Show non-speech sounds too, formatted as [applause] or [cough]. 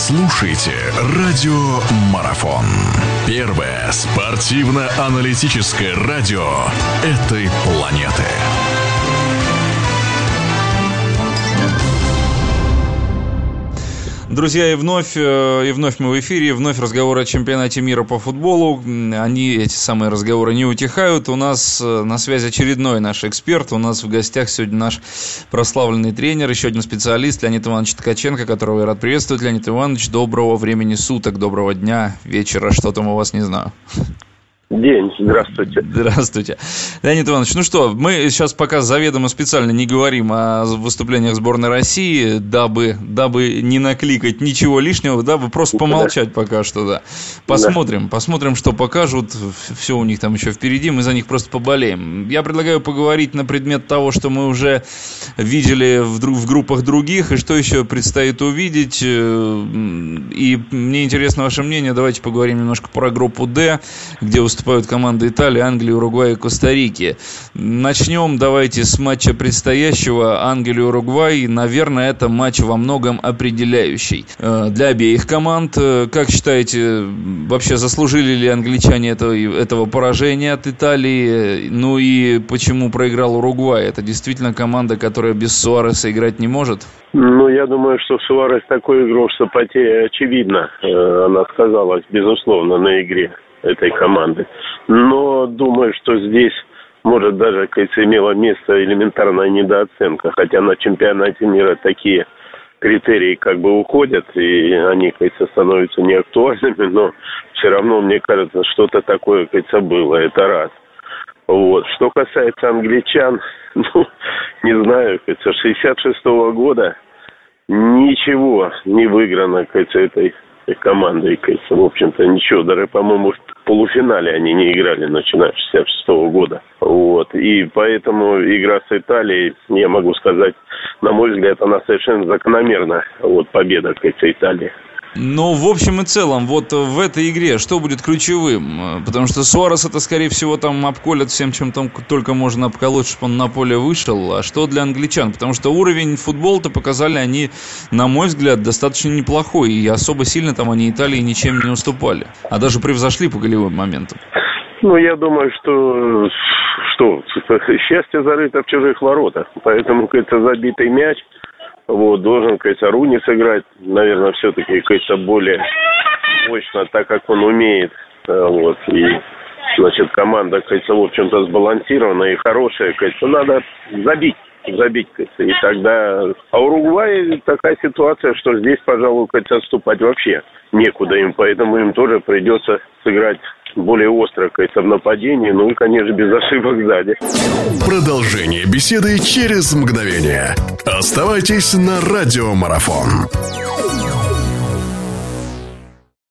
слушаете «Радио Марафон». Первое спортивно-аналитическое радио этой планеты. Друзья, и вновь, э, и вновь мы в эфире, и вновь разговоры о чемпионате мира по футболу. Они, эти самые разговоры, не утихают. У нас э, на связи очередной наш эксперт. У нас в гостях сегодня наш прославленный тренер, еще один специалист Леонид Иванович Ткаченко, которого я рад приветствовать. Леонид Иванович, доброго времени суток, доброго дня, вечера, что там у вас, не знаю. День, здравствуйте. Здравствуйте. Леонид Иванович, ну что, мы сейчас пока заведомо специально не говорим о выступлениях сборной России, дабы, дабы не накликать ничего лишнего, дабы просто помолчать пока что, да. Посмотрим, да. посмотрим, что покажут, все у них там еще впереди, мы за них просто поболеем. Я предлагаю поговорить на предмет того, что мы уже видели в, в группах других, и что еще предстоит увидеть. Э, и мне интересно ваше мнение, давайте поговорим немножко про группу D, где выступают выступают команды Италии, Англии, Уругвая и Коста-Рики. Начнем давайте с матча предстоящего Англия-Уругвай. Наверное, это матч во многом определяющий э, для обеих команд. Э, как считаете, вообще заслужили ли англичане этого, этого поражения от Италии? Ну и почему проиграл Уругвай? Это действительно команда, которая без Суареса играть не может? Ну, я думаю, что Суарес такой игрок, что потеря очевидна. Э, она сказалась, безусловно, на игре этой команды. Но думаю, что здесь может даже, кажется, имела место элементарная недооценка, хотя на чемпионате мира такие критерии как бы уходят, и они, кажется, становятся неактуальными, но все равно, мне кажется, что-то такое, кажется, было, это раз. Вот. Что касается англичан, [laughs] ну, не знаю, кажется, 66 -го года ничего не выиграно, кажется, этой командой, кажется, в общем-то, ничего, даже, по-моему, в полуфинале они не играли, начиная с 66 -го года. Вот. И поэтому игра с Италией, я могу сказать, на мой взгляд, она совершенно закономерна. Вот победа, кажется, Италии. Ну, в общем и целом, вот в этой игре что будет ключевым? Потому что Суарес это, скорее всего, там обколят всем, чем там только можно обколоть, чтобы он на поле вышел. А что для англичан? Потому что уровень футбола-то показали они, на мой взгляд, достаточно неплохой. И особо сильно там они Италии ничем не уступали. А даже превзошли по голевым моментам. Ну, я думаю, что что [laughs] счастье зарыто в чужих воротах. Поэтому, как-то забитый мяч – вот, должен, кажется, Руни сыграть, наверное, все-таки, кажется, более мощно, так как он умеет. Э, вот, и, значит, команда, кажется, в общем-то, сбалансирована и хорошая, кажется, надо забить забить, кажется, и тогда... А Уругвай такая ситуация, что здесь, пожалуй, кажется, отступать вообще некуда им, поэтому им тоже придется сыграть более остро, кажется, в ну и, конечно, без ошибок сзади. Продолжение беседы через мгновение. Оставайтесь на радиомарафон.